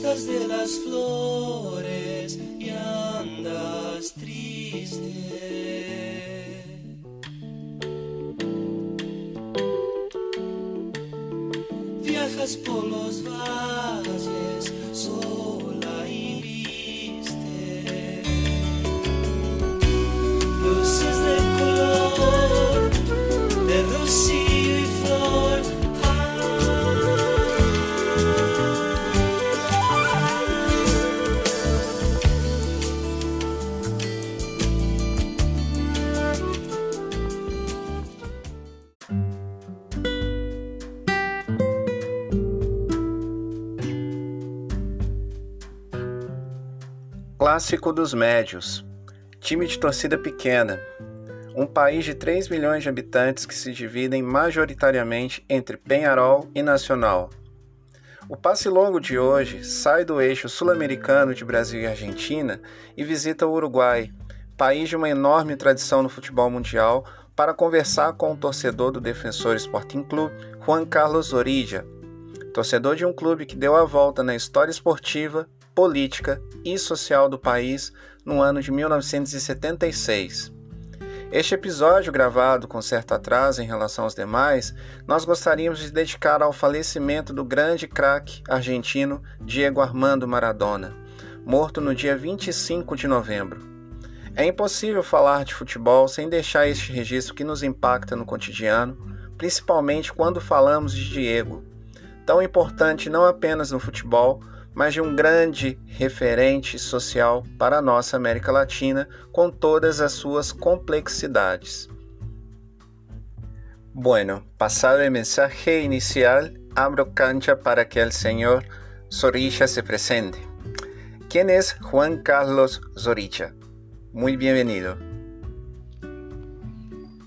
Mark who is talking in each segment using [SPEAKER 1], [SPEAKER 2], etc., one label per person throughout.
[SPEAKER 1] de las flores y andas triste. Viajas por los valles
[SPEAKER 2] Clássico dos Médios. Time de torcida pequena. Um país de 3 milhões de habitantes que se dividem majoritariamente entre Penharol e Nacional. O passe longo de hoje sai do eixo sul-americano de Brasil e Argentina e visita o Uruguai, país de uma enorme tradição no futebol mundial, para conversar com o torcedor do Defensor Sporting Clube, Juan Carlos Orilla, torcedor de um clube que deu a volta na história esportiva, política e social do país no ano de 1976. Este episódio, gravado com certo atraso em relação aos demais, nós gostaríamos de dedicar ao falecimento do grande craque argentino Diego Armando Maradona, morto no dia 25 de novembro. É impossível falar de futebol sem deixar este registro que nos impacta no cotidiano, principalmente quando falamos de Diego, tão importante não apenas no futebol, mas de um grande referente social para a nossa América Latina, com todas as suas complexidades. Bueno, pasado el mensaje inicial, abro cancha para que el señor Zorrilla se presente. ¿Quién es Juan Carlos Zorrilla? Muy bienvenido.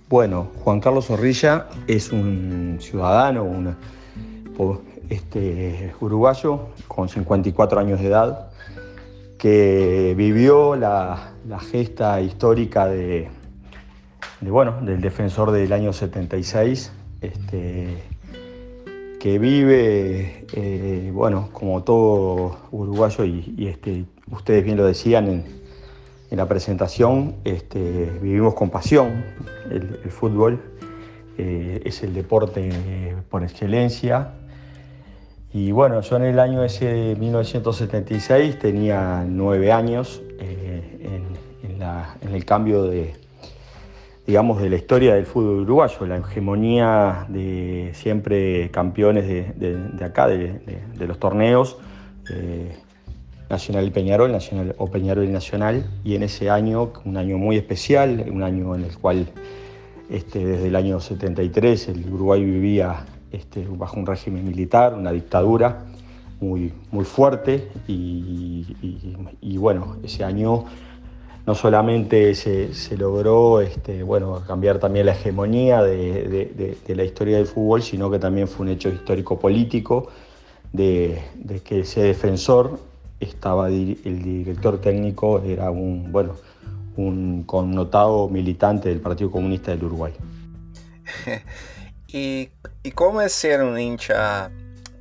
[SPEAKER 3] Bueno, Juan Carlos Zorrilla es un ciudadano, una, este, uruguayo con 54 años de edad, que vivió la, gesta histórica de, bueno, del defensor del año 76, este, que vive, eh, bueno, como todo uruguayo, y, este, ustedes bien lo decían en, la presentación, este, vivimos con pasión el, el fútbol, eh, es el deporte por excelencia y bueno, yo en el año ese 1976 tenía nueve años eh, en, el cambio de, digamos, de la historia del fútbol uruguayo, la hegemonía de siempre campeones de acá, de, los torneos, eh, Nacional y Peñarol, Nacional o Peñarol y Nacional, y en ese año, un año muy especial, un año en el cual este, desde el año 73 el Uruguay vivía este, bajo un régimen militar, una dictadura muy, muy fuerte y, bueno, ese año no solamente se, se logró este, bueno, cambiar también la hegemonía de, de, la historia del fútbol, sino que también fue un hecho histórico-político de, que ese defensor estaba, el director técnico era un, bueno, un connotado militante del Partido Comunista del Uruguay.
[SPEAKER 2] ¿Y, ¿Y cómo es ser un hincha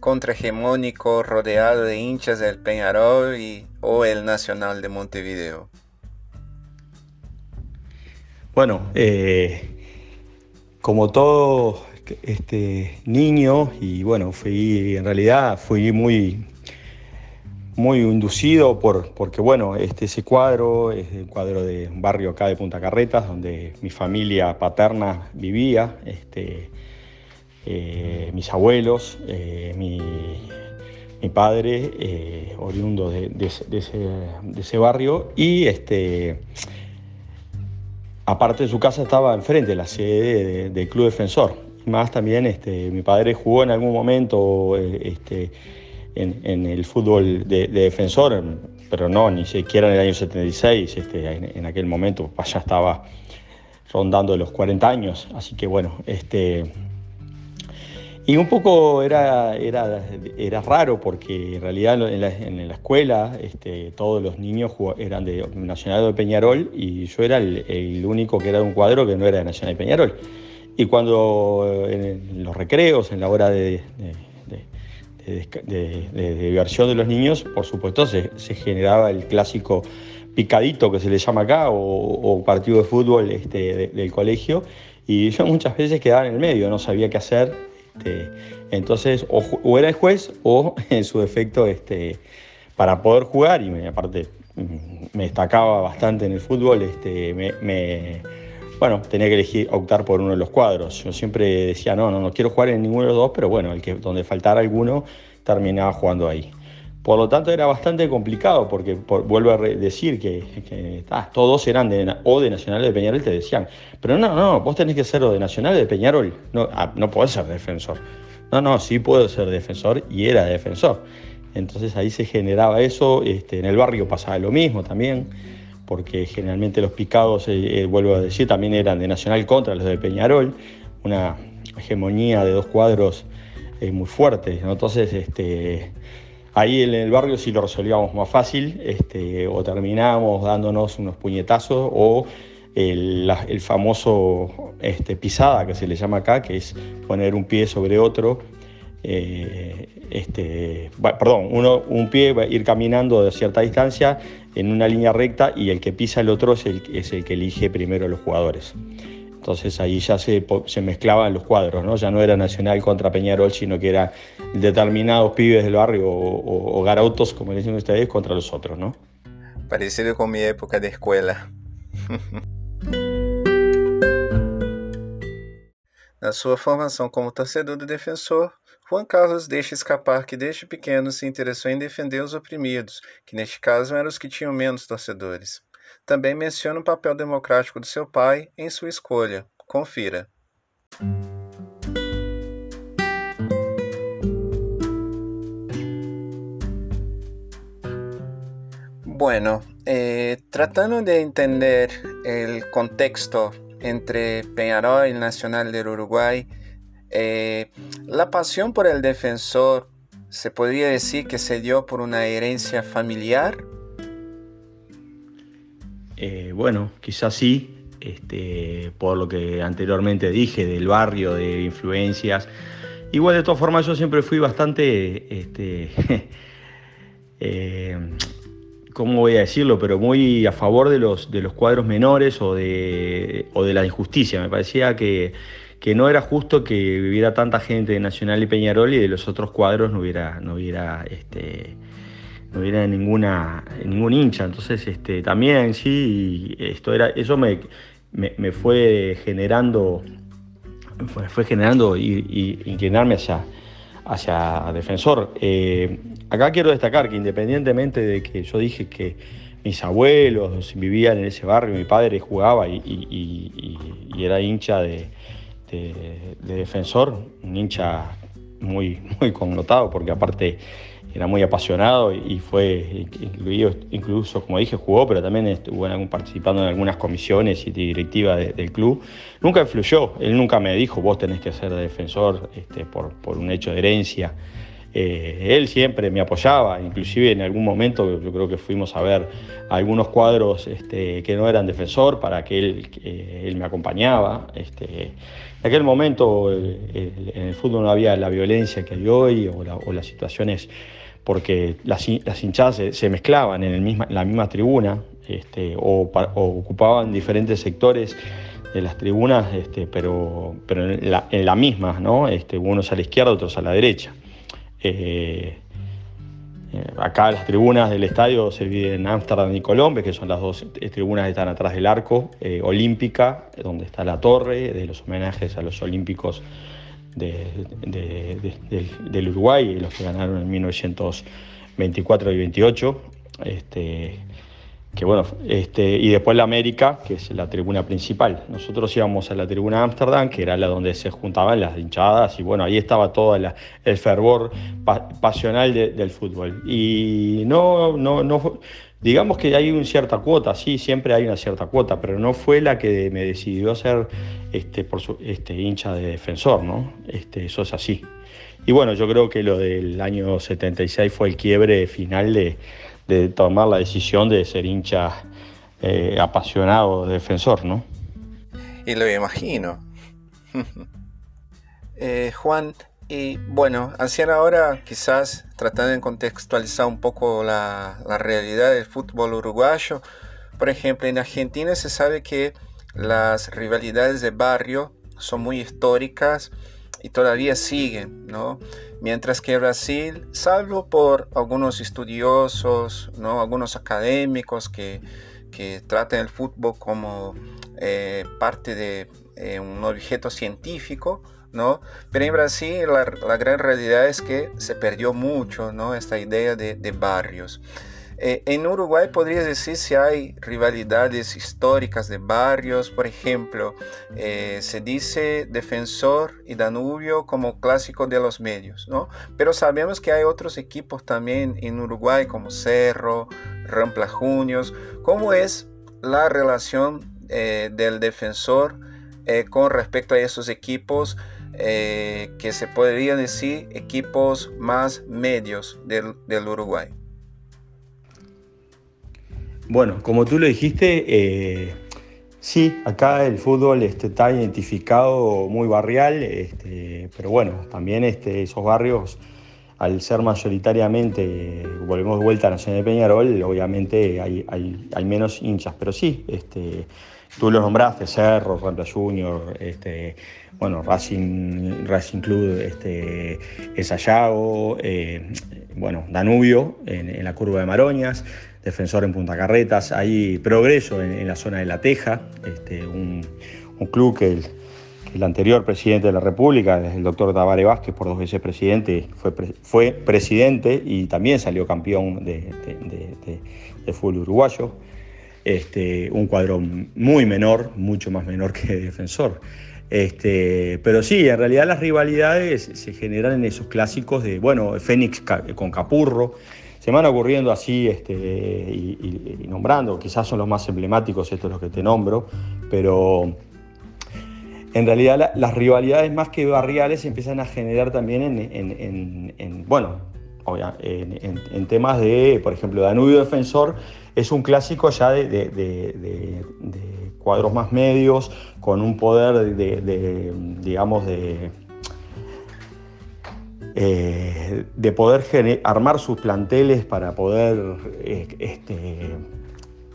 [SPEAKER 2] contrahegemónico rodeado de hinchas del Peñarol o el Nacional de Montevideo?
[SPEAKER 3] Bueno, eh, como todo este niño, y bueno, fui en realidad fui muy, muy inducido por, porque bueno, este, ese cuadro es el cuadro de un barrio acá de Punta Carretas, donde mi familia paterna vivía. Este, eh, mis abuelos, eh, mi, padre, eh, oriundo de, ese, barrio, y este, aparte de su casa estaba enfrente, la sede del Club Defensor. Más también este, mi padre jugó en algún momento este, en, el fútbol de, defensor, pero no, ni siquiera en el año 76, este, en, aquel momento ya estaba rondando los 40 años, así que bueno, este, y un poco era, era, era raro porque en realidad en la, en la escuela este, todos los niños eran de Nacional de Peñarol y yo era el, el, único que era de un cuadro que no era de Nacional de Peñarol. Y cuando en los recreos, en la hora de, de, de, diversión de los niños, por supuesto se, generaba el clásico picadito que se le llama acá o, partido de fútbol este, del colegio y yo muchas veces quedaba en el medio, no sabía qué hacer. Este, entonces, o, era el juez o en su defecto este, para poder jugar y aparte mm, me destacaba bastante en el fútbol, este, me, bueno, tenía que elegir, optar por uno de los cuadros. Yo siempre decía, no, no, no quiero jugar en ninguno de los dos, pero bueno, el que, donde faltara alguno, terminaba jugando ahí. Por lo tanto, era bastante complicado, porque vuelvo a decir que, ah, todos eran de, o de Nacional de Peñarol, te decían, pero no, no, vos tenés que ser o de Nacional de Peñarol, no, ah, no podés ser defensor. No, no, sí puedo ser defensor y era defensor. Entonces ahí se generaba eso, este, en el barrio pasaba lo mismo también porque generalmente los picados, eh, eh, vuelvo a decir, también eran de Nacional contra los de Peñarol, una hegemonía de dos cuadros eh, muy fuerte. Entonces, este, ahí en el barrio sí lo resolvíamos más fácil, este, o terminábamos dándonos unos puñetazos, o el, famoso este, pisada que se le llama acá, que es poner un pie sobre otro este, perdón, uno, un pie va a ir caminando de cierta distancia en una línea recta y el que pisa el otro es el, es el que elige primero los jugadores. Entonces ahí ya se, se, mezclaban los cuadros, ¿no? Ya no era Nacional contra Peñarol, sino que era determinados pibes del barrio o, o, garautos, como le dicen ustedes, contra los otros, ¿no?
[SPEAKER 2] Parecido con mi época de escuela. Na sua formação como torcedor do defensor, Juan Carlos deixa escapar que desde pequeno se interessou em defender os oprimidos, que neste caso eram os que tinham menos torcedores. Também menciona o papel democrático do seu pai em sua escolha. Confira. Bueno, eh, tratando de entender el contexto entre Peñarol y Nacional del Uruguay, Eh, la pasión por el defensor se podría decir que se dio por una herencia familiar.
[SPEAKER 3] Eh, bueno, quizás sí, este, por lo que anteriormente dije del barrio, de influencias. Igual de todas formas yo siempre fui bastante, este, eh, ¿cómo voy a decirlo? Pero muy a favor de los, de los cuadros menores o de, o de la injusticia. Me parecía que que no era justo que viviera tanta gente de Nacional y Peñarol y de los otros cuadros no hubiera, no hubiera, este, no hubiera ninguna, ningún hincha. Entonces, este, también sí, esto era, eso me, me, fue generando, fue, generando y, inclinarme hacia, hacia defensor. Eh, acá quiero destacar que independientemente de que yo dije que mis abuelos vivían en ese barrio, mi padre jugaba y era hincha de, de, defensor, un hincha muy, muy connotado, porque aparte era muy apasionado y fue incluido, incluso, como dije, jugó, pero también estuvo participando en algunas comisiones y directivas del club. Nunca influyó, él nunca me dijo, vos tenés que ser defensor este, por, por un hecho de herencia. Eh, él siempre me apoyaba, inclusive en algún momento yo creo que fuimos a ver algunos cuadros este, que no eran defensor para que él, él me acompañaba. Este, en aquel momento en el fútbol no había la violencia que hay hoy o, las situaciones porque las, hinchadas se, mezclaban en, la misma tribuna este, o, ocupaban diferentes sectores de las tribunas, pero, pero en, la, misma, ¿no? unos a la izquierda, otros a la derecha. Eh, eh, acá las tribunas del estadio se dividen en Ámsterdam y Colombia, que son las dos eh, tribunas que están atrás del arco, olímpica, donde está la torre de los homenajes a los olímpicos del Uruguay, los que ganaron en 1924 y 28. Este, que bueno, este, y después la América, que es la tribuna principal. Nosotros íbamos a la tribuna Ámsterdam, que era la donde se juntaban las hinchadas, y bueno, ahí estaba todo el fervor pasional del fútbol. Y no, no, no, digamos que hay una cierta cuota, sí, siempre hay una cierta cuota, pero no fue la que me decidió ser este, este, hincha de defensor, ¿no? Este, eso es así. Y bueno, yo creo que lo del año 76 fue el quiebre final de de tomar la decisión de ser hincha eh, apasionado defensor, ¿no?
[SPEAKER 2] Y lo imagino. Eh, Juan, Y bueno, hacia ahora quizás tratando de contextualizar un poco la, la realidad del fútbol uruguayo, por ejemplo, en Argentina se sabe que las rivalidades de barrio son muy históricas y todavía siguen, ¿no? Mientras que Brasil, salvo por algunos estudiosos, ¿no? algunos académicos que, que tratan el fútbol como eh, parte de eh, un objeto científico, ¿no? Pero en Brasil la, gran realidad es que se perdió mucho, ¿no? Esta idea de, de barrios. Eh, en Uruguay podría decir si hay rivalidades históricas de barrios, por ejemplo, eh, se dice Defensor y Danubio como clásico de los medios, ¿no? Pero sabemos que hay otros equipos también en Uruguay como Cerro, Rampla Juniors. ¿Cómo es la relación eh, del defensor con respecto a esos equipos? Que se podrían decir equipos más medios del, Uruguay.
[SPEAKER 3] Bueno, como tú lo dijiste, eh, sí, acá el fútbol este, está identificado muy barrial, este, pero bueno, también este, esos barrios, al ser mayoritariamente, volvemos de vuelta a Nacional de Peñarol, obviamente hay, menos hinchas, pero sí, tú lo nombraste, Cerro, Rampla Junior, este, bueno, Racing, Racing Club, este, Esayago, eh, bueno, Danubio en, la curva de Maroñas defensor en Punta Carretas, hay progreso en, la zona de La Teja, este, un, club que el, anterior presidente de la República, el doctor Tavares Vázquez, por dos veces presidente, fue, presidente y también salió campeón de, fútbol uruguayo. Este, un cuadro muy menor, mucho más menor que defensor. Este, pero sí, en realidad las rivalidades se generan en esos clásicos de, bueno, Fénix con Capurro, se van ocurriendo así este, y, nombrando, quizás son los más emblemáticos estos los que te nombro, pero en realidad las rivalidades más que barriales se empiezan a generar también en, bueno, en, temas de, por ejemplo, Danubio Defensor es un clásico ya de, cuadros más medios, con un poder de digamos, de eh, de poder armar sus planteles para poder eh, este,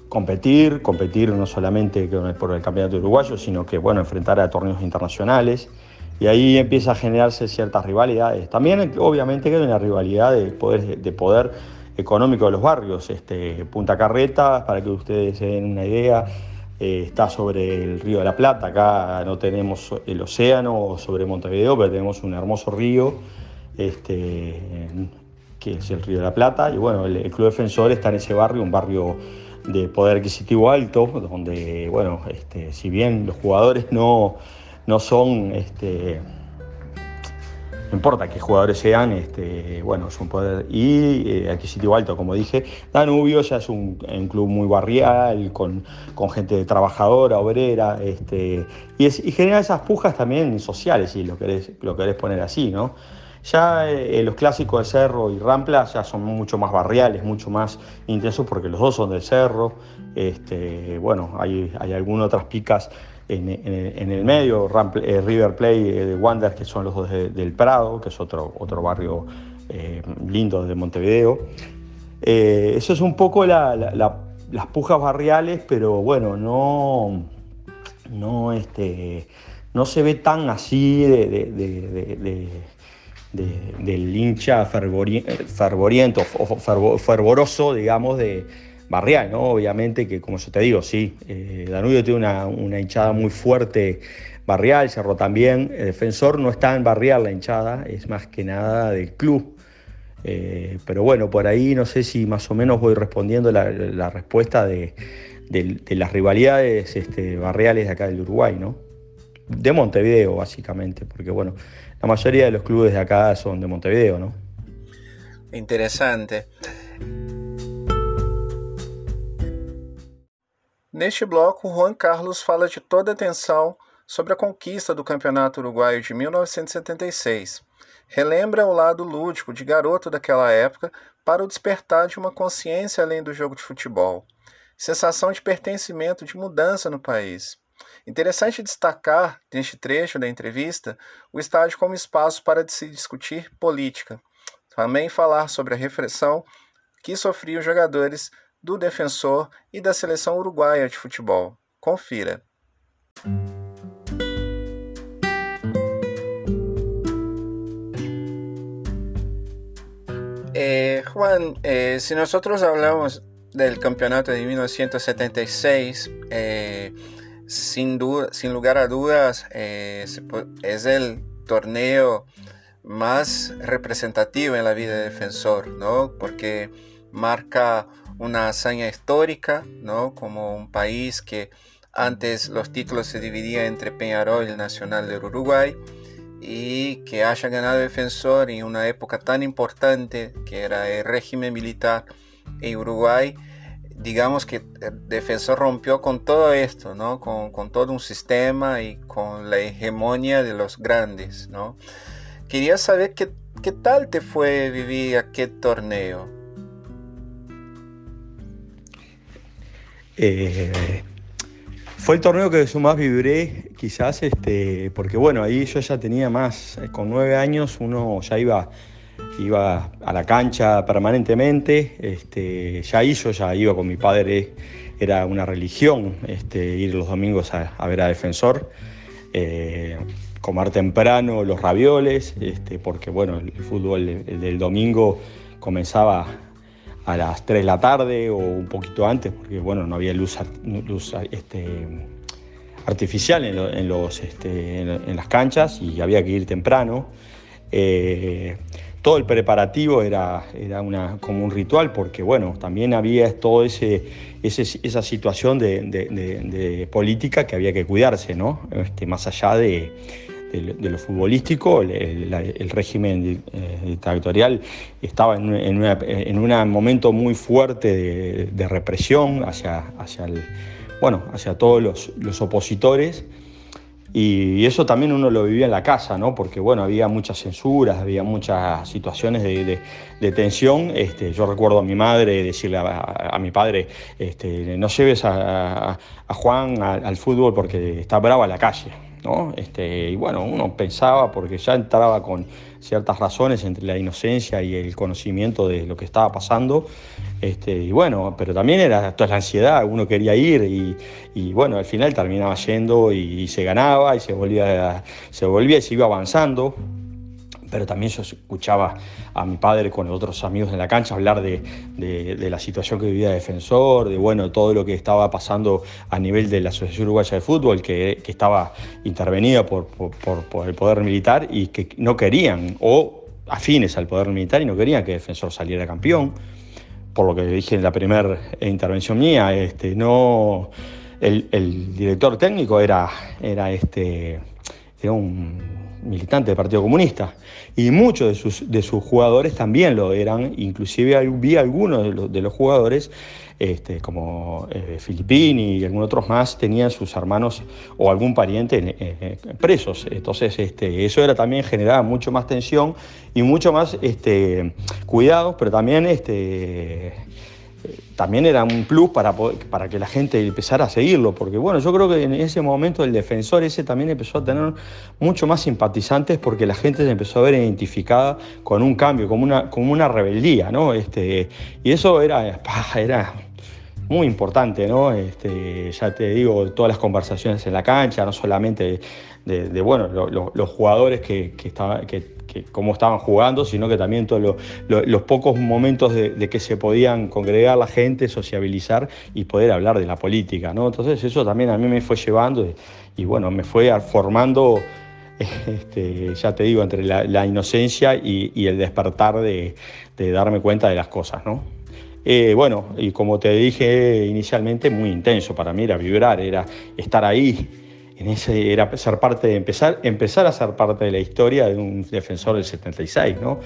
[SPEAKER 3] competir, competir no solamente por el campeonato uruguayo, sino que bueno, enfrentar a torneos internacionales. Y ahí empieza a generarse ciertas rivalidades. También, obviamente, queda una rivalidad de poder, de poder económico de los barrios. Este, Punta Carreta, para que ustedes se den una idea, eh, está sobre el río de la Plata. Acá no tenemos el océano sobre Montevideo, pero tenemos un hermoso río este, que es el Río de la Plata. Y bueno, el, Club Defensor está en ese barrio, un barrio de poder adquisitivo alto, donde, bueno, este, si bien los jugadores no, no son, este, no importa qué jugadores sean, este, bueno, es un poder y eh, adquisitivo alto, como dije. Danubio ya es un, club muy barrial, con, gente trabajadora, obrera, este, y, genera esas pujas también sociales, si lo querés, poner así, ¿no? Ya eh, los clásicos de Cerro y Rampla ya son mucho más barriales, mucho más intensos porque los dos son del Cerro. Este, bueno, hay algunas otras picas en, el medio, eh, River Play eh, de Wander, que son los dos del Prado, que es otro, otro barrio lindo de Montevideo. eso es un poco las pujas barriales, pero bueno, no, no, este, no se ve tan así de del hincha fervoriento fervoroso, digamos, de barrial, ¿no? Obviamente que, como yo te digo, sí, eh, Danubio tiene una, hinchada muy fuerte barrial, Cerro también, el defensor no está en barrial la hinchada, es más que nada del club. Eh, pero bueno, por ahí no sé si más o menos voy respondiendo la, respuesta de, las rivalidades este, barriales de acá del Uruguay, ¿no? De Montevideo, básicamente, porque bueno, la mayoría de los clubes de acá son de Montevideo, ¿no?
[SPEAKER 2] Interessante. Neste bloco, Juan Carlos fala de toda a atenção sobre a conquista do Campeonato Uruguaio de 1976. Relembra o lado lúdico de garoto daquela época para o despertar de uma consciência além do jogo de futebol. Sensação de pertencimento, de mudança no país. Interessante destacar, neste trecho da entrevista, o estádio como espaço para se discutir política. Também falar sobre a repressão que sofriam os jogadores do defensor e da seleção uruguaia de futebol. Confira. Eh, Juan, eh, si nosotros hablamos del campeonato de 1976, eh, sin, duda, sin lugar a dudas, es el torneo más representativo en la vida de defensor, ¿no? Porque marca una hazaña histórica, ¿no? Como un país que antes los títulos se dividían entre Peñarol y el Nacional de Uruguay y que haya ganado defensor en una época tan importante que era el régimen militar en Uruguay digamos que el defensor rompió con todo esto, ¿no? Con, con, todo un sistema y con la hegemonía de los grandes, ¿no? Quería saber qué, qué tal te fue vivir aquel torneo.
[SPEAKER 3] Eh, fue el torneo que más vibré, quizás, este, porque bueno, ahí yo ya tenía más, eh, con nueve años uno ya iba iba a la cancha permanentemente, este, ya hizo, ya iba con mi padre, era una religión este, ir los domingos a, ver a Defensor, eh, comer temprano los ravioles, este, porque bueno, el, fútbol del domingo comenzaba a las 3 de la tarde o un poquito antes, porque bueno, no había luz, luz este, artificial en, los, este, en, las canchas y había que ir temprano. Eh, todo el preparativo era, era una, como un ritual, porque bueno, también había todo ese, esa situación de, política que había que cuidarse, ¿no? Este, más allá de, lo futbolístico, el, régimen eh, dictatorial estaba en, un momento muy fuerte de, represión hacia, hacia, bueno, hacia todos los, los opositores. Y eso también uno lo vivía en la casa, ¿no? Porque bueno, había muchas censuras, había muchas situaciones de, tensión. Este, yo recuerdo a mi madre decirle a, mi padre, este, no lleves a, Juan al, fútbol porque está brava la calle, ¿no? Este, y bueno, uno pensaba, porque ya entraba con ciertas razones entre la inocencia y el conocimiento de lo que estaba pasando. Este, y bueno, pero también era toda la ansiedad, uno quería ir y, bueno, al final terminaba yendo y, se ganaba y se volvía, se volvía y se iba avanzando. Pero también yo escuchaba a mi padre con otros amigos en la cancha hablar de, la situación que vivía Defensor, de bueno, todo lo que estaba pasando a nivel de la Asociación Uruguaya de Fútbol, que, estaba intervenida por, por el poder militar y que no querían, o afines al poder militar y no querían que Defensor saliera campeón. Por lo que dije en la primera intervención mía, este, no, el, director técnico era, era, este, era un militante del Partido Comunista y muchos de sus, de sus jugadores también lo eran, inclusive vi algunos de los, de los jugadores este, como eh, Filippini y algunos otros más, tenían sus hermanos o algún pariente eh, eh, presos. Entonces, este, eso era también generaba mucho más tensión y mucho más este, cuidados, pero también este, también era un plus para, para que la gente empezara a seguirlo, porque bueno, yo creo que en ese momento el defensor ese también empezó a tener mucho más simpatizantes porque la gente se empezó a ver identificada con un cambio, como una, como una rebeldía, ¿no? Este, y eso era, era muy importante, ¿no? Este, ya te digo, todas las conversaciones en la cancha, no solamente de, bueno, los jugadores que, que, que, cómo estaban jugando, sino que también todos los pocos momentos de, que se podían congregar la gente, sociabilizar y poder hablar de la política, ¿no? Entonces eso también a mí me fue llevando y, bueno, me fue formando, este, ya te digo, entre la, inocencia y, y, el despertar de, darme cuenta de las cosas, ¿no? Eh, bueno, y como te dije inicialmente, muy intenso para mí, era vibrar, era estar ahí, en ese, era ser parte de empezar, empezar a ser parte de la historia de un defensor del 76, ¿no?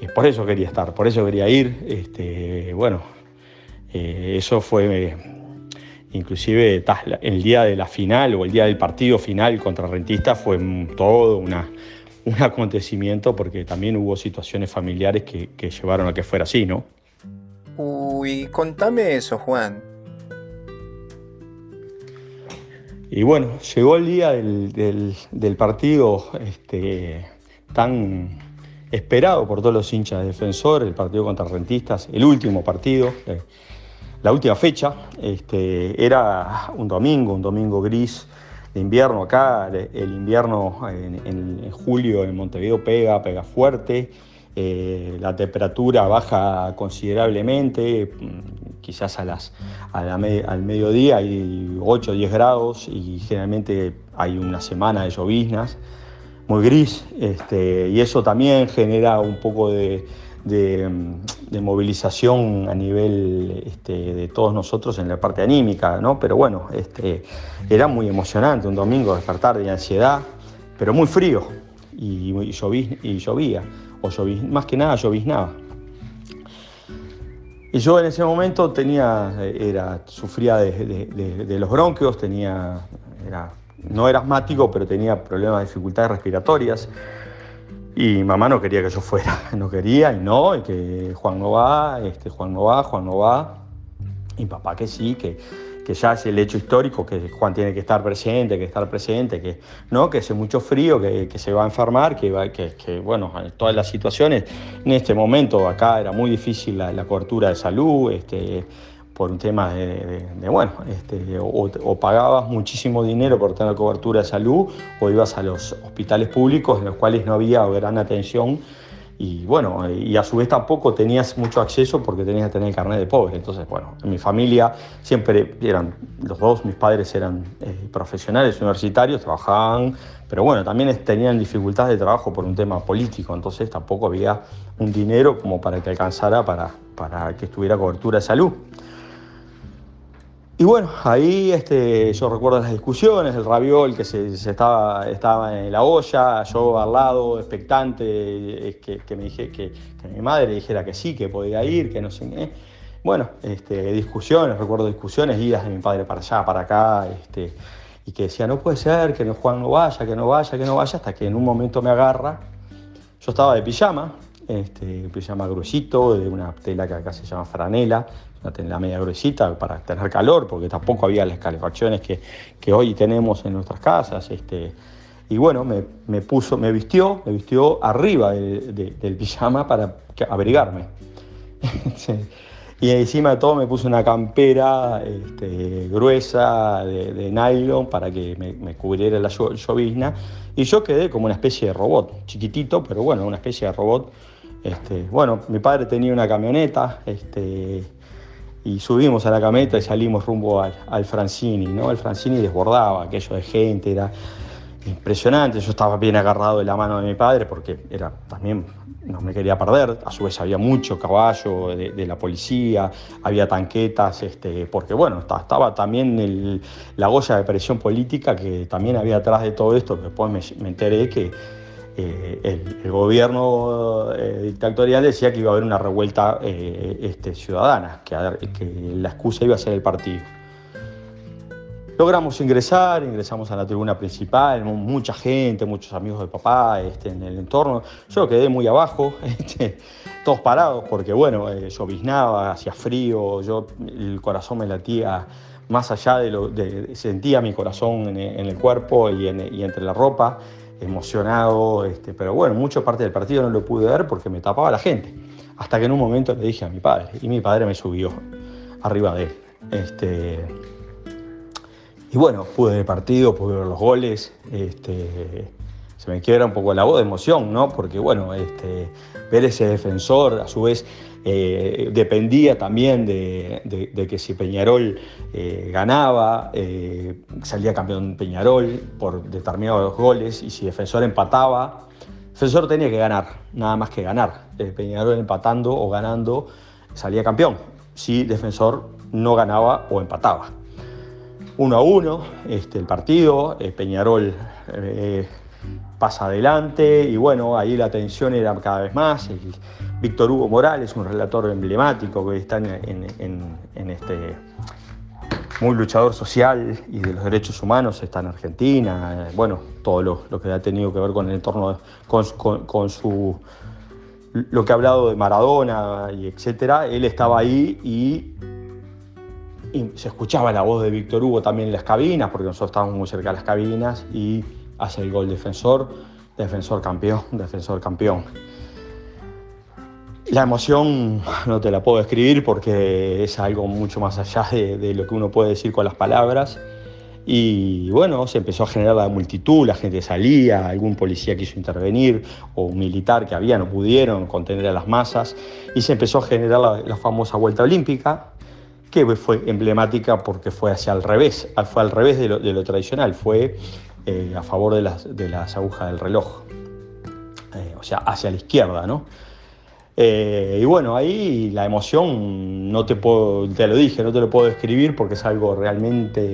[SPEAKER 3] Eh, por eso quería estar, por eso quería ir, este, bueno, eh, eso fue inclusive el día de la final o el día del partido final contra Rentista fue todo un acontecimiento porque también hubo situaciones familiares que, que llevaron a que fuera así, ¿no?
[SPEAKER 2] Uy, contame eso, Juan.
[SPEAKER 3] Y bueno, llegó el día del, partido este, tan esperado por todos los hinchas de defensor, el partido contra Rentistas, el último partido, eh, la última fecha. Este, era un domingo, un domingo gris de invierno acá. El invierno en julio en Montevideo pega, pega fuerte eh, la temperatura baja considerablemente, quizás a las, al mediodía hay 8 o 10 grados y generalmente hay una semana de lloviznas, muy gris, este, y eso también genera un poco de, movilización a nivel este, de todos nosotros en la parte anímica, ¿no? pero bueno, este, era muy emocionante un domingo despertar de ansiedad, pero muy frío y, y llovía o más que nada lloviznaba. Y yo en ese momento tenía, era, sufría de, los bronquios, tenía, no era asmático, pero tenía problemas de dificultades respiratorias. Y mamá no quería que yo fuera, no quería y no, y que Juan no va, este, Juan no va, Juan no va. Y papá que sí, que, que ya es el hecho histórico, que Juan tiene que estar presente, que estar presente, que, ¿no? que hace mucho frío, que, se va a enfermar, que, va, que, que, bueno, en todas las situaciones, en este momento acá era muy difícil la, cobertura de salud, este, por un tema de, bueno, este, o, pagabas muchísimo dinero por tener cobertura de salud o ibas a los hospitales públicos en los cuales no había gran atención y bueno, y a su vez tampoco tenías mucho acceso porque tenías que tener el carnet de pobre. Entonces, bueno, en mi familia siempre eran, los dos, mis padres eran eh, profesionales universitarios, trabajaban, pero bueno, también tenían dificultades de trabajo por un tema político, entonces tampoco había un dinero como para que alcanzara para, para que estuviera cobertura de salud. Y bueno, ahí este, yo recuerdo las discusiones, el raviol que se, estaba, estaba en la olla, yo al lado, expectante, que, que me dije que, mi madre dijera que sí, que podía ir, que no sé qué. Bueno, este, discusiones, recuerdo discusiones, idas de mi padre para allá, para acá, este, y que decía, no puede ser, que Juan no vaya, que no vaya, que no vaya, hasta que en un momento me agarra. Yo estaba de pijama, este, pijama gruesito, de una tela que acá se llama franela, la media gruesita para tener calor, porque tampoco había las calefacciones que, que hoy tenemos en nuestras casas. Este, y bueno, me, me, puso, me vistió, me vistió arriba del pijama para abrigarme. y encima de todo me puse una campera este, gruesa de, nylon para que me, cubriera la llovizna. Y yo quedé como una especie de robot, chiquitito, pero bueno, una especie de robot. Este, bueno, mi padre tenía una camioneta, este, y subimos a la cameta y salimos rumbo al, Francini, ¿no? El Francini desbordaba aquello de gente, era impresionante. Yo estaba bien agarrado de la mano de mi padre porque era también no me quería perder. A su vez había mucho caballo de, la policía, había tanquetas, este, porque bueno, estaba, también la goya de presión política que también había atrás de todo esto. Después me enteré que eh, el, gobierno eh, dictatorial decía que iba a haber una revuelta eh, este, ciudadana, que, la excusa iba a ser el partido. Logramos ingresar, ingresamos a la tribuna principal, mucha gente, muchos amigos de papá este, en el entorno. Yo quedé muy abajo, este, todos parados, porque bueno, lloviznaba, hacía frío, yo el corazón me latía más allá de lo que sentía mi corazón en, el cuerpo y, y entre la ropa emocionado, este, pero bueno, mucha parte del partido no lo pude ver porque me tapaba la gente. Hasta que en un momento le dije a mi padre, y mi padre me subió arriba de él. Este, y bueno, pude ver el partido, pude ver los goles. Este, se me quiebra un poco la voz de emoción, ¿no? Porque bueno, este, ver ese defensor, a su vez, eh, dependía también de, que si Peñarol eh, ganaba, eh, salía campeón Peñarol por determinados goles, y si Defensor empataba, Defensor tenía que ganar, nada más que ganar. Peñarol empatando o ganando salía campeón, si Defensor no ganaba o empataba. Uno a uno, este, el partido, Peñarol pasa adelante y bueno, ahí la tensión era cada vez más. Víctor Hugo Morales, un relator emblemático que está en, este muy luchador social y de los derechos humanos, está en Argentina, bueno, todo lo, que ha tenido que ver con el entorno, con, su lo que ha hablado de Maradona y etcétera, él estaba ahí y se escuchaba la voz de Víctor Hugo también en las cabinas, porque nosotros estábamos muy cerca de las cabinas, y hace el gol defensor, defensor campeón, defensor campeón. La emoción no te la puedo describir porque es algo mucho más allá de, lo que uno puede decir con las palabras. Y bueno, se empezó a generar la multitud, la gente salía, algún policía quiso intervenir o un militar que había, no pudieron contener a las masas y se empezó a generar la, famosa vuelta olímpica, que fue emblemática porque fue hacia al revés, fue al revés de lo, tradicional, fue eh, a favor de las, de las agujas del reloj, eh, o sea, hacia la izquierda, ¿no? Eh, y bueno, ahí la emoción, no te puedo, te lo dije, no te lo puedo describir porque es algo realmente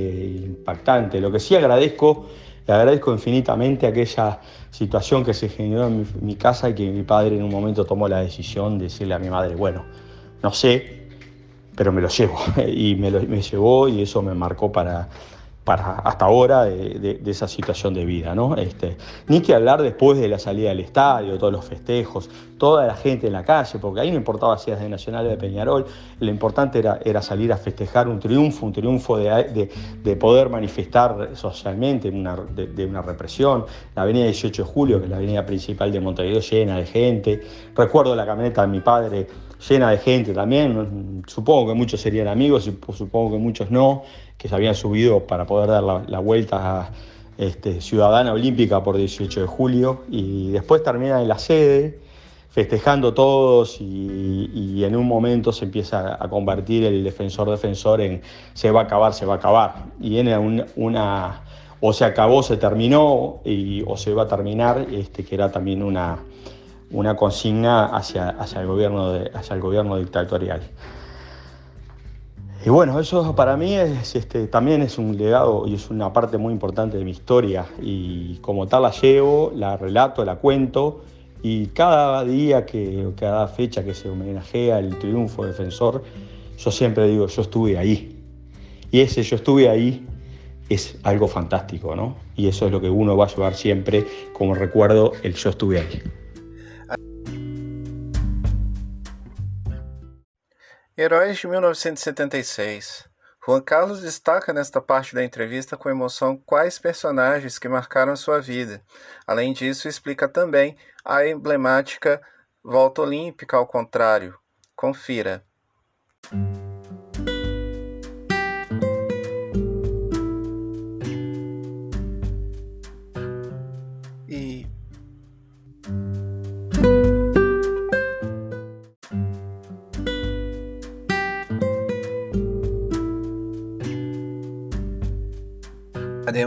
[SPEAKER 3] impactante. Lo que sí agradezco, agradezco infinitamente aquella situación que se generó en mi, casa y que mi padre en un momento tomó la decisión de decirle a mi madre, bueno, no sé, pero me lo llevo. Y me, lo, me llevó y eso me marcó para, hasta ahora de, esa situación de vida. ¿no? Este, ni que hablar después de la salida del estadio, todos los festejos, toda la gente en la calle, porque ahí no importaba si eras de Nacional o de Peñarol, lo importante era, salir a festejar un triunfo, un triunfo de, poder manifestar socialmente de, una represión. La avenida 18 de Julio, que es la avenida principal de Montevideo, llena de gente. Recuerdo la camioneta de mi padre llena de gente también. Supongo que muchos serían amigos y supongo que muchos no que se habían subido para poder dar la, vuelta este, ciudadana olímpica por 18 de julio y después terminan en la sede festejando todos y, en un momento se empieza a convertir el defensor defensor en se va a acabar, se va a acabar. Y en una, o se acabó, se terminó y, o se va a terminar, este, que era también una, una consigna hacia, hacia, el gobierno hacia el gobierno dictatorial. Y bueno, eso para mí es, este, también es un legado y es una parte muy importante de mi historia y como tal la llevo, la relato, la cuento y cada día, que, cada fecha que se homenajea el triunfo defensor, yo siempre digo, yo estuve ahí. Y ese yo estuve ahí es algo fantástico, ¿no? Y eso es lo que uno va a llevar siempre como recuerdo, el yo estuve ahí.
[SPEAKER 2] Heróis de 1976. Juan Carlos destaca nesta parte da entrevista com emoção quais personagens que marcaram sua vida. Além disso, explica também a emblemática volta olímpica ao contrário. Confira.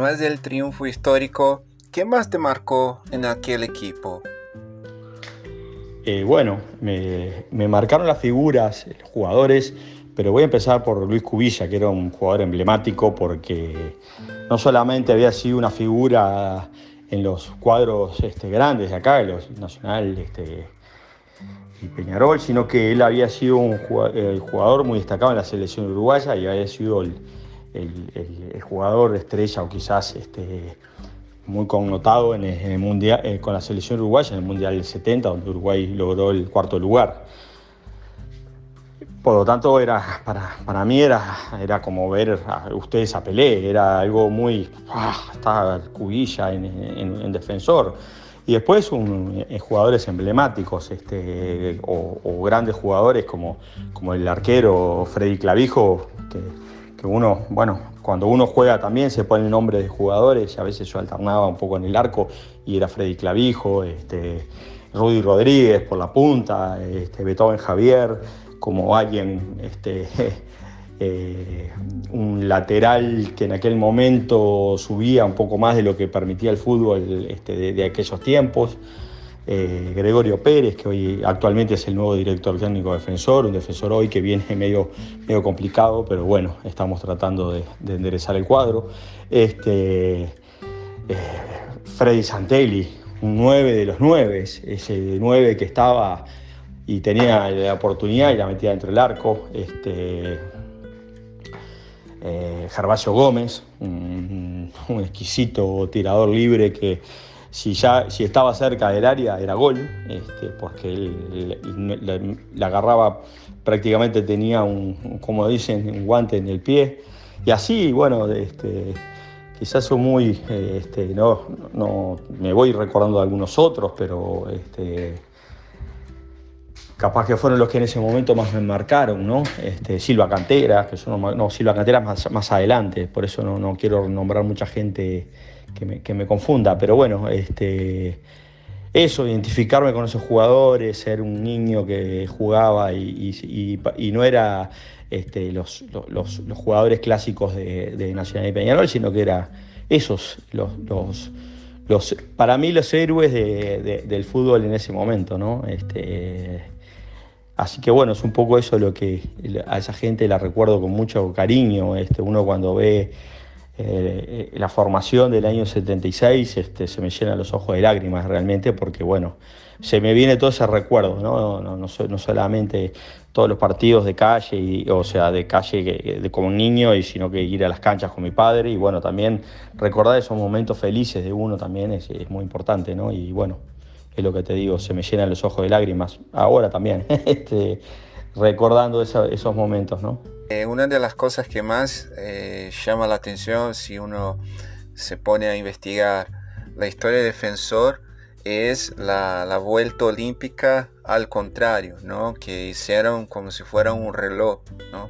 [SPEAKER 2] Además del triunfo histórico, ¿qué más te marcó en aquel equipo?
[SPEAKER 3] Eh, bueno, me, marcaron las figuras, los jugadores, pero voy a empezar por Luis Cubilla, que era un jugador emblemático porque no solamente había sido una figura en los cuadros este, grandes de acá, los Nacional este, y Peñarol, sino que él había sido un jugador muy destacado en la selección uruguaya y había sido el, el, jugador estrella o quizás este, muy connotado en el, mundial, eh, con la selección uruguaya en el Mundial del 70, donde Uruguay logró el cuarto lugar. Por lo tanto, era, para, para mí era, era como ver a ustedes a Pelé, era algo muy... ¡ah! Estaba Cubilla en, defensor. Y después eh, jugadores emblemáticos este, o, grandes jugadores como, como el arquero Freddy Clavijo, que que uno, bueno, cuando uno juega también se pone el nombre de jugadores, a veces yo alternaba un poco en el arco y era Freddy Clavijo, este, Rudy Rodríguez por la punta, este, Beethoven Javier, como alguien, este, eh, un lateral que en aquel momento subía un poco más de lo que permitía el fútbol este, de aquellos tiempos. Eh, Gregorio Pérez, que hoy actualmente es el nuevo director técnico defensor, un defensor hoy que viene medio, medio complicado, pero bueno, estamos tratando de, enderezar el cuadro. Este, eh, Freddy Santelli, un 9 de los 9, ese 9 que estaba y tenía la oportunidad y la metía dentro del arco. Este, eh, Gervasio Gómez, un exquisito tirador libre que si ya si estaba cerca del área era gol, este, porque él, la, agarraba prácticamente tenía un, como dicen, un guante en el pie. Y así, bueno, este, quizás soy muy, este, no, no, me voy recordando de algunos otros, pero capaz que fueron los que en ese momento más me marcaron, ¿no? Silva Cantera, que son, no, Silva Cantera más, más adelante, por eso no, no quiero nombrar mucha gente que me, que me, confunda, pero bueno, este, eso, identificarme con esos jugadores, ser un niño que jugaba y, y, y, no era este, los, los, los, jugadores clásicos de, de, Nacional y Peñarol, sino que era esos, los, los, los para mí los héroes de, del fútbol en ese momento, ¿no? Este, Así que bueno, es un poco eso lo que a esa gente la recuerdo con mucho cariño. Este, uno cuando ve eh, la formación del año 76 este, se me llenan los ojos de lágrimas realmente porque bueno, se me viene todo ese recuerdo, no, no, solamente todos los partidos de calle, y, o sea, de calle de, como un niño, y sino que ir a las canchas con mi padre y bueno, también recordar esos momentos felices de uno también es, es muy importante, ¿no? Y bueno, es lo que te digo, se me llenan los ojos de lágrimas, ahora también, este, recordando esos momentos, ¿no?
[SPEAKER 2] Eh, una de las cosas que más eh, llama la atención si uno se pone a investigar la historia de Defensor es la, vuelta olímpica al contrario, ¿no? que hicieron como si fuera un reloj. ¿no?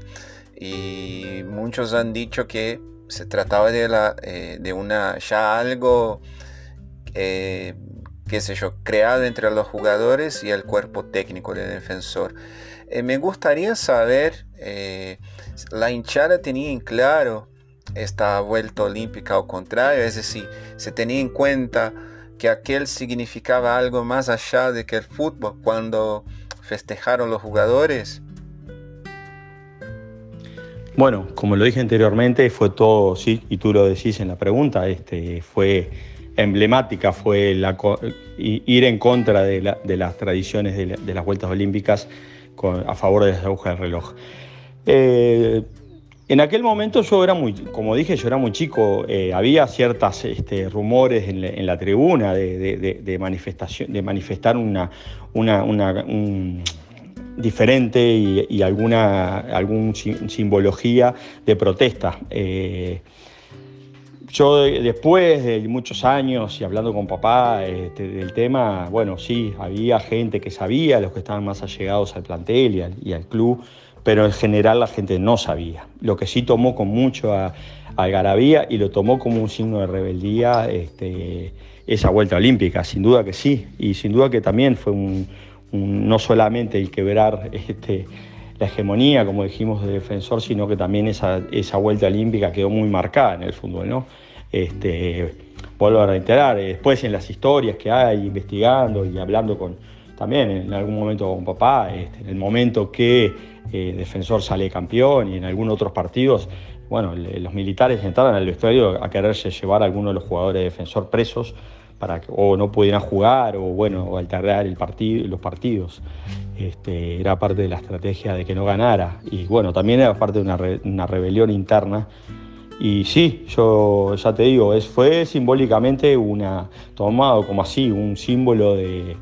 [SPEAKER 2] Y muchos han dicho que se trataba de, la, eh, de una, ya algo qué sé yo, creado entre los jugadores y el cuerpo técnico del defensor. Eh, me gustaría saber, eh, la hinchada tenía en claro esta vuelta olímpica o contrario, es decir, se tenía en cuenta que aquel significaba algo más allá de que el fútbol cuando festejaron los jugadores.
[SPEAKER 3] Bueno, como lo dije anteriormente, fue todo, sí, y tú lo decís en la pregunta, este, fue emblemática fue ir en contra de, las tradiciones de, las vueltas olímpicas a favor de las agujas del reloj. Eh, en aquel momento yo era muy, como dije, yo era muy chico, eh, había ciertos este, rumores en la, tribuna de, manifestación, de manifestar una, diferente y, alguna algún simbología de protesta. Eh, yo después de muchos años y hablando con papá este, del tema, bueno, sí, había gente que sabía, los que estaban más allegados al plantel y al, club, pero en general la gente no sabía. Lo que sí tomó con mucho a, Algarabía y lo tomó como un signo de rebeldía este, esa vuelta olímpica, sin duda que sí, y sin duda que también fue un, no solamente el quebrar este, la hegemonía, como dijimos, de defensor, sino que también esa, esa vuelta olímpica quedó muy marcada en el fútbol, ¿no? Este, vuelvo a reiterar, eh, después en las historias que hay, investigando y hablando con, también en algún momento con papá, este, en el momento que eh, Defensor sale campeón y en algunos otros partidos, bueno, los militares entraron al vestuario a quererse llevar a algunos de los jugadores de Defensor presos para que o no pudieran jugar o bueno, o alterar el partido, los partidos. Este, era parte de la estrategia de que no ganara y bueno, también era parte de una, rebelión interna. Y sí, yo ya te digo, es, fue simbólicamente una, tomado como así, un símbolo de,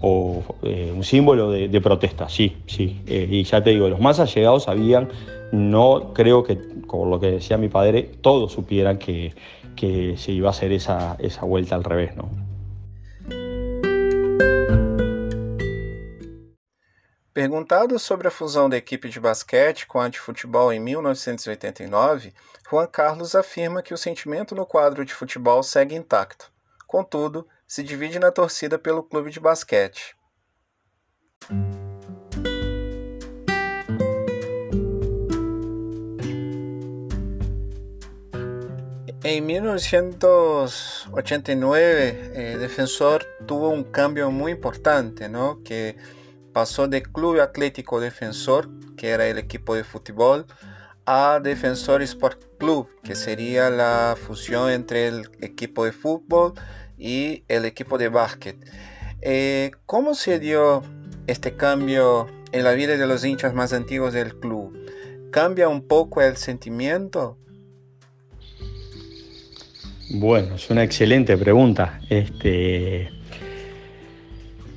[SPEAKER 3] o eh, un símbolo de, protesta, sí, sí. Eh, y ya te digo, los más allegados sabían, no creo que, como lo que decía mi padre, todos supieran que, que se iba a hacer esa, esa vuelta al revés, ¿no?
[SPEAKER 2] Perguntado sobre a fusão da equipe de basquete com a de futebol em 1989, Juan Carlos afirma que o sentimento no quadro de futebol segue intacto. Contudo, se divide na torcida pelo clube de basquete. En 1989, eh, Defensor tuvo un cambio muy importante, ¿no? Que pasó de Club Atlético Defensor, que era el equipo de fútbol, a Defensor Sport Club, que sería la fusión entre el equipo de fútbol y el equipo de básquet. Eh, ¿Cómo se dio este cambio en la vida de los hinchas más antiguos del club? ¿Cambia un poco el sentimiento?
[SPEAKER 3] Bueno, es una excelente pregunta. Este,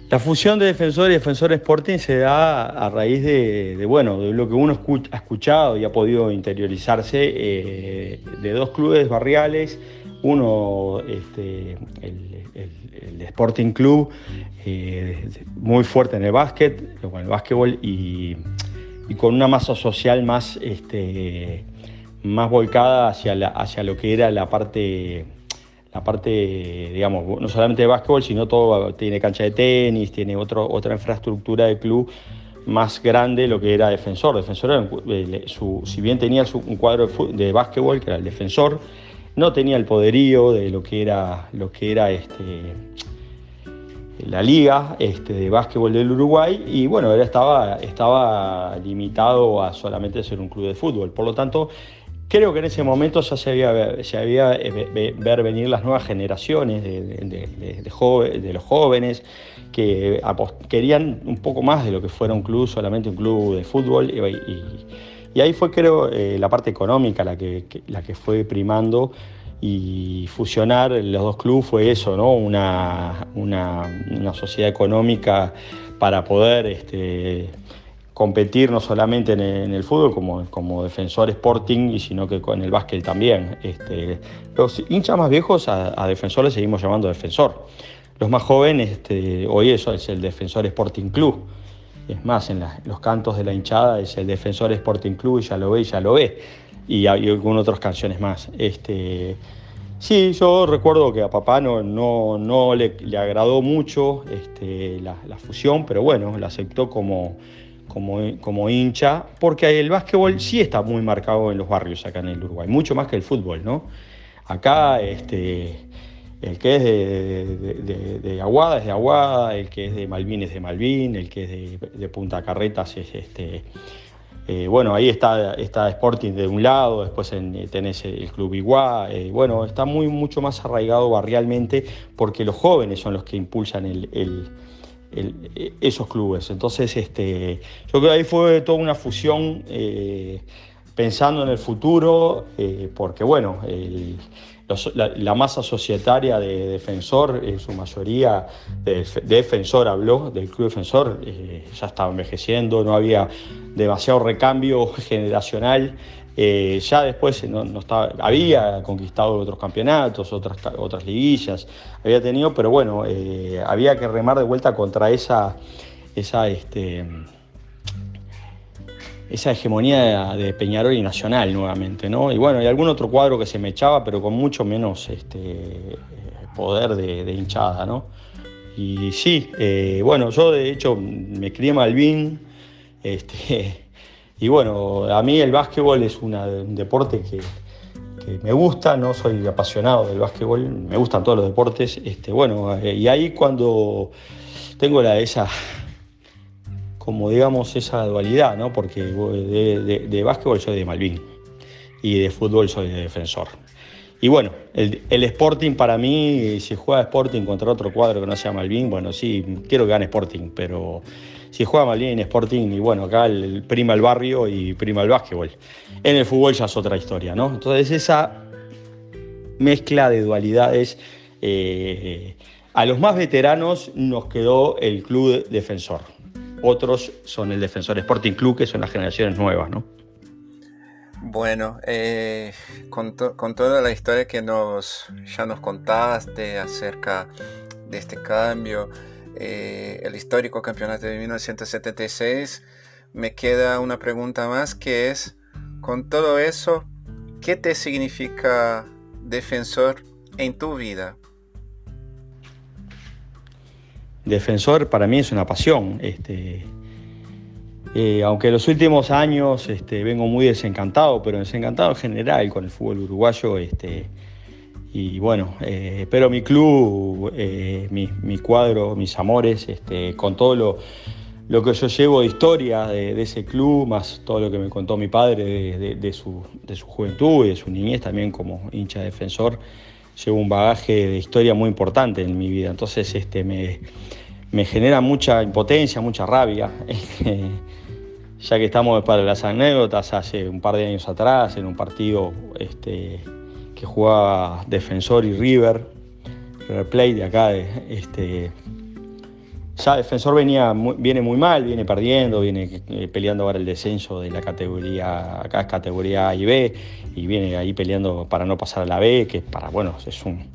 [SPEAKER 3] la fusión de defensor y defensor Sporting se da a raíz de, bueno, de lo que uno ha escuchado y ha podido interiorizarse eh, de dos clubes barriales, uno este, el, Sporting Club, eh, muy fuerte en el básquet, con el básquetbol y, con una masa social más, este, más volcada hacia, hacia lo que era la parte la parte, digamos, no solamente de básquetbol, sino todo, tiene cancha de tenis, tiene otro, otra infraestructura de club más grande lo que era defensor. Defensor, si bien tenía un cuadro de, básquetbol, que era el defensor, no tenía el poderío de lo que era, lo que era este, la liga este, de básquetbol del Uruguay y bueno, estaba, estaba limitado a solamente ser un club de fútbol. Por lo tanto, Creo que en ese momento ya se había, se había eh, ver venir las nuevas generaciones de, los jóvenes que querían un poco más de lo que fuera un club, solamente un club de fútbol. Y, ahí fue, creo, eh, la parte económica la que, la que fue primando y fusionar los dos clubes fue eso, ¿no? Una, una, sociedad económica para poder este, competir no solamente en el, fútbol como, como, defensor Sporting, y sino que con el básquet también. Este, los hinchas más viejos a, defensores defensor seguimos llamando defensor. Los más jóvenes, este, hoy eso es el defensor Sporting Club. Es más, en los cantos de la hinchada es el defensor Sporting Club y ya lo ve ya lo ve. Y hay algunas otras canciones más. Este, sí, yo recuerdo que a papá no, no, no le, agradó mucho este, la, la fusión, pero bueno, la aceptó como como, hincha, porque el básquetbol sí está muy marcado en los barrios acá en el Uruguay, mucho más que el fútbol, ¿no? Acá este, el que es de, Aguada es de Aguada, el que es de Malvin es de Malvin, el que es de, Punta Carretas es este. Eh, bueno, ahí está, está Sporting de un lado, después tenés el Club Iguá, eh, bueno, está muy, mucho más arraigado barrialmente porque los jóvenes son los que impulsan el esos clubes. Entonces, este, yo creo que ahí fue toda una fusión eh, pensando en el futuro, eh, porque bueno, la, masa societaria de defensor, en su mayoría de, defensor habló, del club defensor, eh, ya estaba envejeciendo, no había demasiado recambio generacional. Eh, ya después no, estaba, había conquistado otros campeonatos, otras, otras liguillas, había tenido, pero bueno, eh, había que remar de vuelta contra esa, esa, este, esa hegemonía de Peñarol y Nacional nuevamente, ¿no? Y bueno, y algún otro cuadro que se me echaba, pero con mucho menos este, poder de, hinchada, ¿no? Y sí, eh, bueno, yo de hecho me crié Malvin, este, y bueno, a mí el básquetbol es un deporte que, me gusta, no soy apasionado del básquetbol, me gustan todos los deportes. Este, bueno, eh, y ahí cuando tengo la, esa, como digamos, esa dualidad, ¿no? Porque de, de, básquetbol soy de Malvin y de fútbol soy de defensor. Y bueno, el, Sporting para mí, si juega Sporting contra otro cuadro que no sea Malvin, bueno, sí, quiero que gane Sporting, pero si juega Malvin en Sporting, y bueno, acá el, prima el barrio y prima el básquetbol. En el fútbol ya es otra historia, ¿no? Entonces esa mezcla de dualidades, eh, a los más veteranos nos quedó el club defensor. Otros son el Defensor Sporting Club, que son las generaciones nuevas, ¿no?
[SPEAKER 2] Bueno, eh, con, con, toda la historia que nos, ya nos contaste acerca de este cambio, eh, el histórico campeonato de 1976, me queda una pregunta más que es, con todo eso, ¿qué te significa defensor en tu vida?
[SPEAKER 3] Defensor para mí es una pasión. Este, eh, aunque en los últimos años este, vengo muy desencantado, pero desencantado en general con el fútbol uruguayo, este, y bueno, eh, pero mi club, eh, mi, cuadro, mis amores, este, con todo lo, que yo llevo de historia de, ese club, más todo lo que me contó mi padre de, su, juventud y de su niñez también como hincha defensor, llevo un bagaje de historia muy importante en mi vida. Entonces este, me, me genera mucha impotencia, mucha rabia. ya que estamos para las anécdotas, hace un par de años atrás, en un partido... Este, que jugaba Defensor y River, River de acá, este, ya Defensor venía viene muy mal, viene perdiendo, viene eh, peleando ahora el descenso de la categoría, acá es categoría A y B, y viene ahí peleando para no pasar a la B, que para, bueno, es un,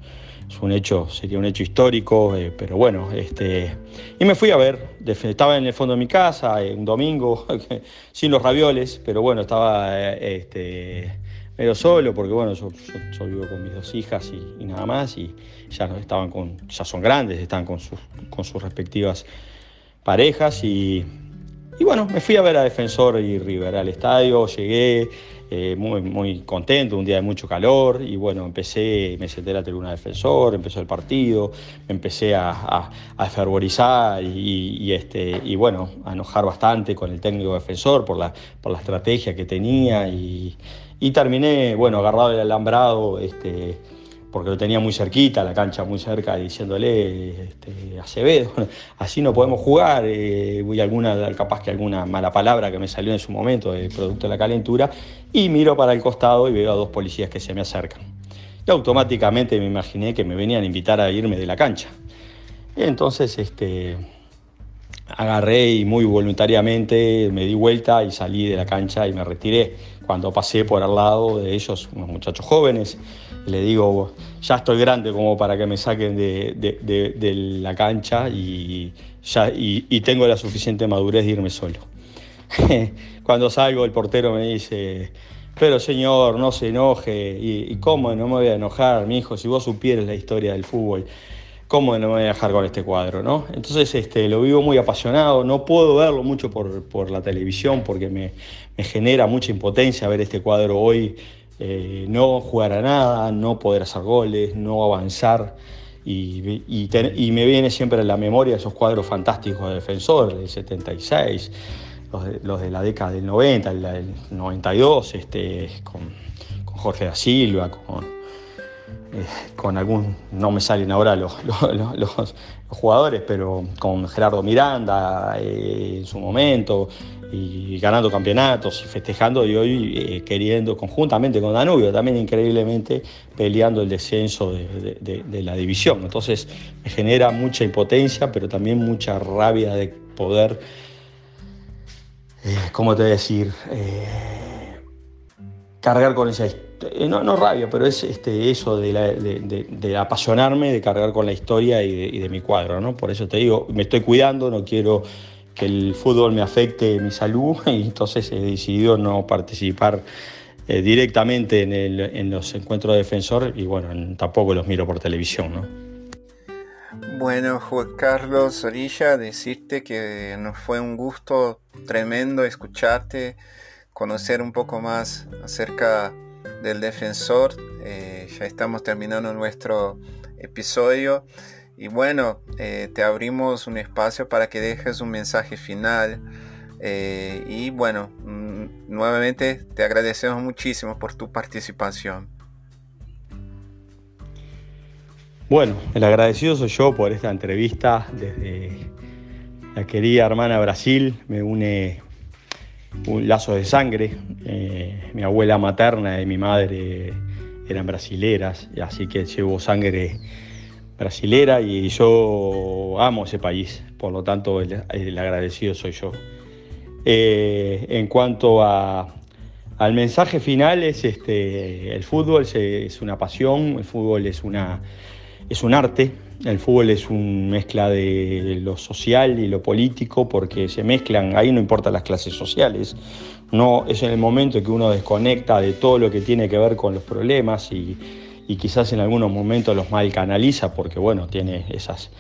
[SPEAKER 3] es un hecho, sería un hecho histórico, eh, pero bueno, este, y me fui a ver, estaba en el fondo de mi casa, eh, un domingo, sin los ravioles, pero bueno, estaba este, medio solo, porque bueno, yo, vivo con mis dos hijas y, nada más, y ya estaban con, ya son grandes, están con sus, con sus respectivas parejas, y, y bueno, me fui a ver a Defensor y River al estadio, llegué eh, muy, muy contento, un día de mucho calor, y bueno, empecé, me senté en la tribuna Defensor, empezó el partido, me empecé a, a, fervorizar y, este, y bueno, a enojar bastante con el técnico Defensor por la, por la estrategia que tenía y y terminé, bueno, agarrado del alambrado, este, porque lo tenía muy cerquita, la cancha muy cerca, diciéndole, este, Acevedo, así no podemos jugar, eh, alguna, capaz que alguna mala palabra que me salió en su momento, de producto de la calentura, y miro para el costado y veo a dos policías que se me acercan. Y automáticamente me imaginé que me venían a invitar a irme de la cancha. Y entonces, este, agarré y muy voluntariamente me di vuelta y salí de la cancha y me retiré. Cuando pasé por al lado de ellos, unos muchachos jóvenes, le digo, ya estoy grande como para que me saquen de, la cancha y, ya, y, tengo la suficiente madurez de irme solo. Cuando salgo el portero me dice, pero señor, no se enoje. ¿Y, y cómo no me voy a enojar, mi hijo, si vos supieras la historia del fútbol? ¿Cómo no me voy a dejar con este cuadro? ¿no? Entonces este, lo vivo muy apasionado, no puedo verlo mucho por, la televisión porque me, genera mucha impotencia ver este cuadro hoy, eh, no jugar a nada, no poder hacer goles, no avanzar. Y, me viene siempre en la memoria esos cuadros fantásticos de defensor del 76, los de, la década del 90, el, 92, este, con, con Jorge da Silva, con, eh, con algún, no me salen ahora los, jugadores, pero con Gerardo Miranda eh, en su momento, y ganando campeonatos y festejando, y hoy eh, queriendo, conjuntamente con Danubio, también increíblemente peleando el descenso de, la división. Entonces me genera mucha impotencia, pero también mucha rabia de poder, ¿cómo te decir? cargar con esa historia no, no rabia, pero es este, eso de, apasionarme, de cargar con la historia y de, mi cuadro, ¿no? Por eso te digo, me estoy cuidando, no quiero que el fútbol me afecte mi salud y entonces he decidido no participar eh, directamente en, los encuentros de defensor y bueno, tampoco los miro por televisión, ¿no?
[SPEAKER 2] Bueno, Juan Carlos Orilla, decirte que nos fue un gusto tremendo escucharte, conocer un poco más acerca del defensor. Eh, ya estamos terminando nuestro episodio. Y bueno, eh, te abrimos un espacio para que dejes un mensaje final. Eh, y bueno, mm, nuevamente te agradecemos muchísimo por tu participación.
[SPEAKER 3] Bueno, el agradecido soy yo por esta entrevista desde la querida hermana Brasil. Me une un lazo de sangre. Eh, mi abuela materna y mi madre eran brasileras, así que llevo sangre brasilera y yo amo ese país, por lo tanto el, agradecido soy yo. Eh, en cuanto al mensaje final, es este, el fútbol es una pasión, el fútbol es, una, es un arte, el fútbol es una mezcla de lo social y lo político porque se mezclan, ahí no importan las clases sociales, no es en el momento que uno desconecta de todo lo que tiene que ver con los problemas y, quizás en algunos momentos los mal canaliza porque bueno, tiene esas,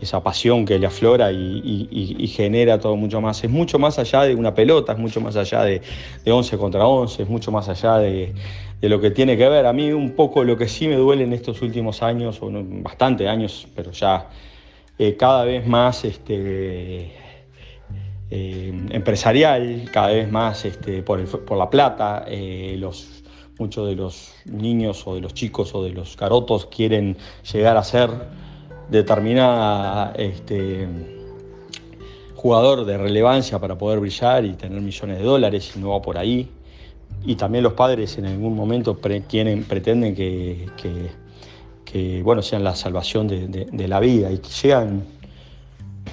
[SPEAKER 3] esa pasión que le aflora y, genera todo mucho más. Es mucho más allá de una pelota, es mucho más allá de, de 11 contra 11, es mucho más allá de de lo que tiene que ver. A mí un poco lo que sí me duele en estos últimos años, o bastante años, pero ya eh, cada vez más este, eh, empresarial, cada vez más este, por, la plata. Eh, los, muchos de los niños o de los chicos o de los carotos quieren llegar a ser determinada este, jugador de relevancia para poder brillar y tener millones de dólares y no va por ahí. Y también los padres en algún momento pretenden que, bueno, sean la salvación de, la vida. Y que llegan,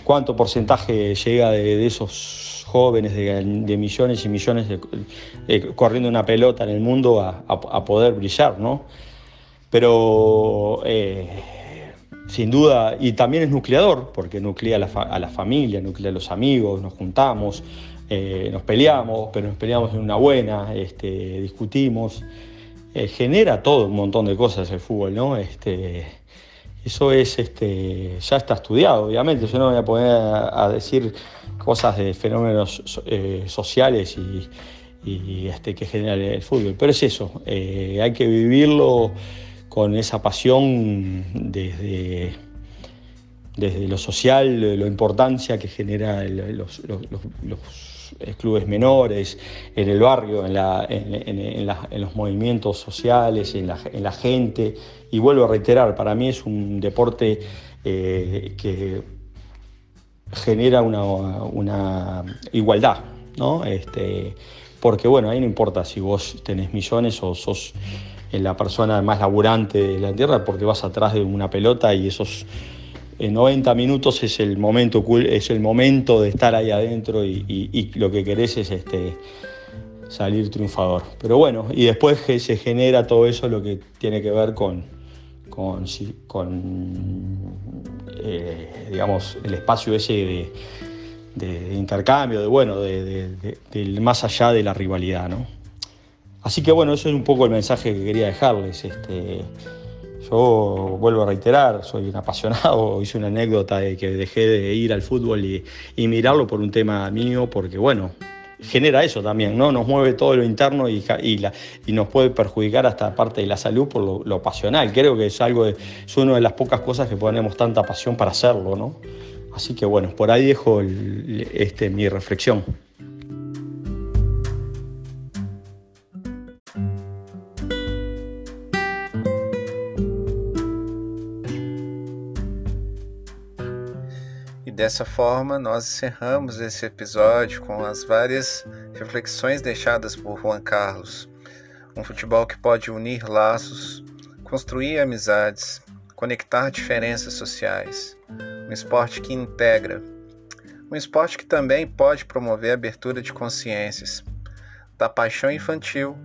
[SPEAKER 3] ¿cuánto porcentaje llega de, esos jóvenes, de, millones y millones corriendo una pelota en el mundo a, poder brillar, ¿no? Pero eh, sin duda, y también es nucleador, porque nuclea a la, a familia, nuclea a los amigos, nos juntamos, eh, nos peleamos, pero nos peleamos en una buena, este, discutimos. Eh, genera todo un montón de cosas el fútbol, ¿no? Este, eso es, este, ya está estudiado, obviamente. Yo no voy a poner a, decir cosas de fenómenos eh, sociales y, este, que genera el fútbol, pero es eso, hay que vivirlo con esa pasión desde, desde lo social, la importancia que genera los eh, clubes menores, en el barrio, en, los movimientos sociales, en la, gente. Y vuelvo a reiterar, para mí es un deporte eh, que genera una, igualdad, ¿no? Este, porque bueno, ahí no importa si vos tenés millones o sos la persona más laburante de la tierra, porque vas atrás de una pelota y esos en 90 minutos es el momento, es el momento de estar ahí adentro y, lo que querés es este, salir triunfador. Pero bueno, y después se genera todo eso lo que tiene que ver con, eh, digamos, el espacio ese de, intercambio, de bueno, de, más allá de la rivalidad, Así que bueno, eso es un poco el mensaje que quería dejarles. Este, yo vuelvo a reiterar, soy un apasionado, hice una anécdota de que dejé de ir al fútbol y, mirarlo por un tema mío, porque bueno, genera eso también, ¿no? Nos mueve todo lo interno y, nos puede perjudicar hasta parte de la salud por lo, pasional. Creo que es algo, es una de las pocas cosas que ponemos tanta pasión para hacerlo, ¿no? Así que bueno, por ahí dejo este, mi reflexión.
[SPEAKER 2] Dessa forma, nós encerramos esse episódio com as várias reflexões deixadas por Juan Carlos. Um futebol que pode unir laços, construir amizades, conectar diferenças sociais. Um esporte que integra. Um esporte que também pode promover a abertura de consciências, da paixão infantil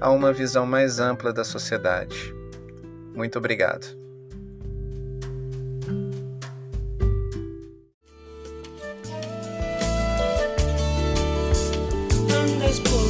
[SPEAKER 2] a uma visão mais ampla da sociedade. Muito obrigado.
[SPEAKER 1] Te vas,